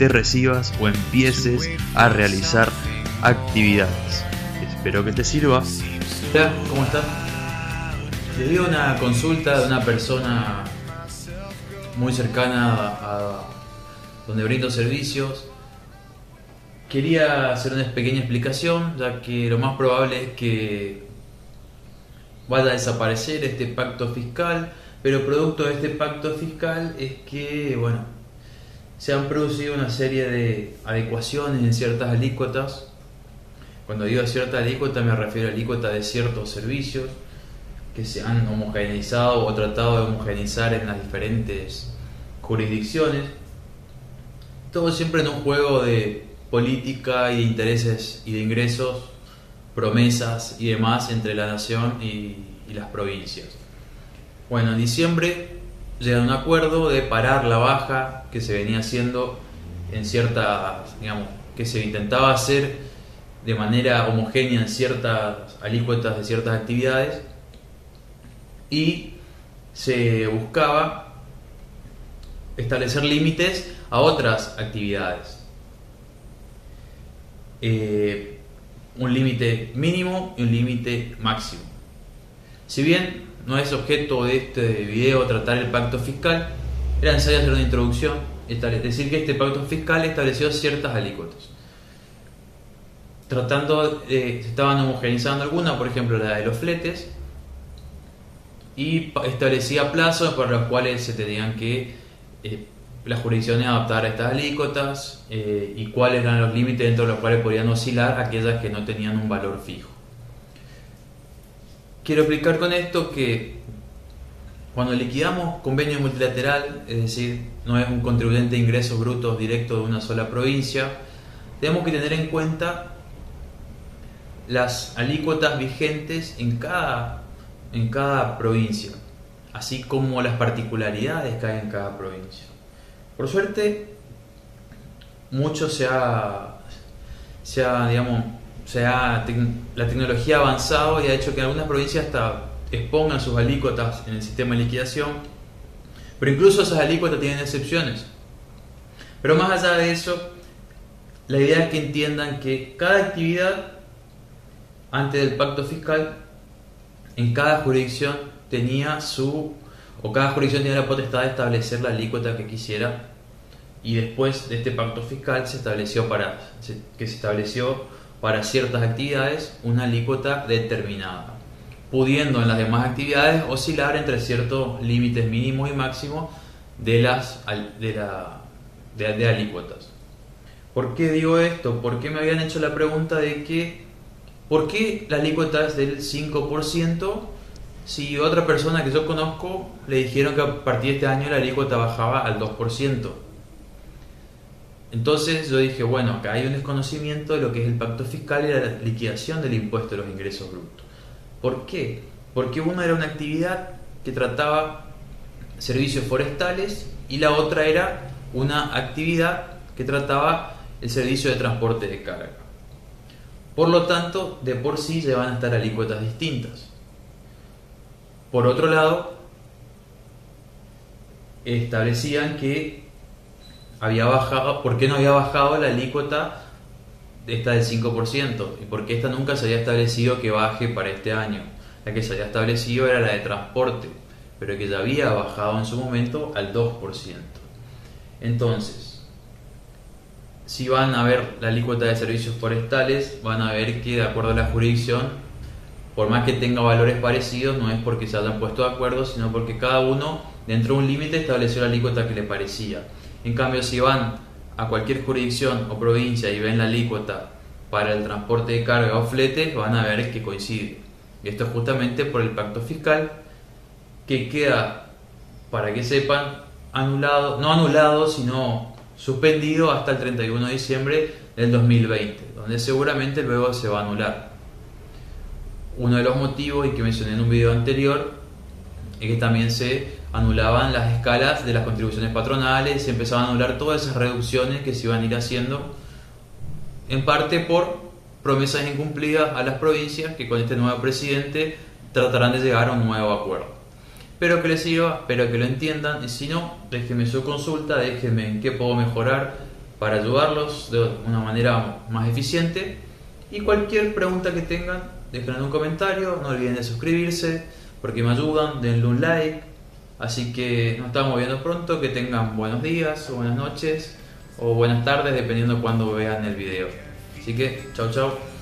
te recibas o empieces a realizar actividades. Espero que te sirva. Hola, ¿cómo estás? Le dio una consulta de una persona muy cercana a donde brindo servicios. Quería hacer una pequeña explicación, ya que lo más probable es que vaya a desaparecer este pacto fiscal, pero producto de este pacto fiscal es que, bueno, se han producido una serie de adecuaciones en ciertas alícuotas. Cuando digo cierta alícuota me refiero a alícuota de ciertos servicios que se han homogeneizado o tratado de homogeneizar en las diferentes jurisdicciones. Todo siempre en un juego de política y de intereses y de ingresos, promesas y demás entre la nación y, y las provincias. Bueno, en diciembre llegan a un acuerdo de parar la baja que se venía haciendo en ciertas, digamos, que se intentaba hacer de manera homogénea en ciertas alícuotas de ciertas actividades y se buscaba establecer límites a otras actividades. Eh, un límite mínimo y un límite máximo. Si bien no es objeto de este video tratar el pacto fiscal, era necesario hacer una introducción, es decir que este pacto fiscal estableció ciertas alícuotas. Tratando, se estaban homogenizando algunas, por ejemplo la de los fletes, y establecía plazos para los cuales se tenían que eh, las jurisdicciones adaptar a estas alícuotas eh, y cuáles eran los límites dentro de los cuales podían oscilar aquellas que no tenían un valor fijo. Quiero explicar con esto que cuando liquidamos convenio multilateral, es decir, no es un contribuyente de ingresos brutos directos de una sola provincia, tenemos que tener en cuenta las alícuotas vigentes en cada, en cada provincia, así como las particularidades que hay en cada provincia. Por suerte, mucho se ha, se ha digamos, sea, la tecnología ha avanzado y ha hecho que algunas provincias hasta expongan sus alícuotas en el sistema de liquidación, pero incluso esas alícuotas tienen excepciones. Pero más allá de eso, la idea es que entiendan que cada actividad, antes del pacto fiscal, en cada jurisdicción tenía su, o cada jurisdicción tenía la potestad de establecer la alícuota que quisiera, y después de este pacto fiscal se estableció para, que se estableció para ciertas actividades una alícuota determinada, pudiendo en las demás actividades oscilar entre ciertos límites mínimos y máximos de las de, la, de, alícuotas. ¿Por qué digo esto? Porque me habían hecho la pregunta de que ¿por qué la alícuota es del 5% si otra persona que yo conozco le dijeron que a partir de este año la alícuota bajaba al 2%? Entonces yo dije, bueno, acá hay un desconocimiento de lo que es el pacto fiscal y la liquidación del impuesto de los ingresos brutos. ¿Por qué? Porque una era una actividad que trataba servicios forestales y la otra era una actividad que trataba el servicio de transporte de carga. Por lo tanto, de por sí se van a estar alícuotas distintas. Por otro lado, establecían que había bajado, por qué no había bajado la alícuota esta del 5% y por qué esta nunca se había establecido que baje para este año. La que se había establecido era la de transporte, pero que ya había bajado en su momento al 2%. Entonces, si van a ver la alícuota de servicios forestales, van a ver que de acuerdo a la jurisdicción, por más que tenga valores parecidos, no es porque se hayan puesto de acuerdo, sino porque cada uno dentro de un límite estableció la alícuota que le parecía. En cambio, si van a cualquier jurisdicción o provincia y ven la alícuota para el transporte de carga o flete, van a ver que coincide. Y esto es justamente por el pacto fiscal que queda, para que sepan, anulado, no anulado, sino suspendido hasta el 31 de diciembre el 2020, donde seguramente luego se va a anular. Uno de los motivos, y que mencioné en un video anterior, es que también se anulaban las escalas de las contribuciones patronales, se empezaban a anular todas esas reducciones que se iban a ir haciendo, en parte por promesas incumplidas a las provincias que con este nuevo presidente tratarán de llegar a un nuevo acuerdo. Espero que les sirva, espero que lo entiendan y si no, déjenme su consulta, déjenme en qué puedo mejorar para ayudarlos de una manera más eficiente y cualquier pregunta que tengan, déjenla en un comentario, no olviden de suscribirse porque me ayudan, denle un like. Así que nos estamos viendo pronto, que tengan buenos días o buenas noches o buenas tardes dependiendo cuando vean el video. Así que, chao, chao.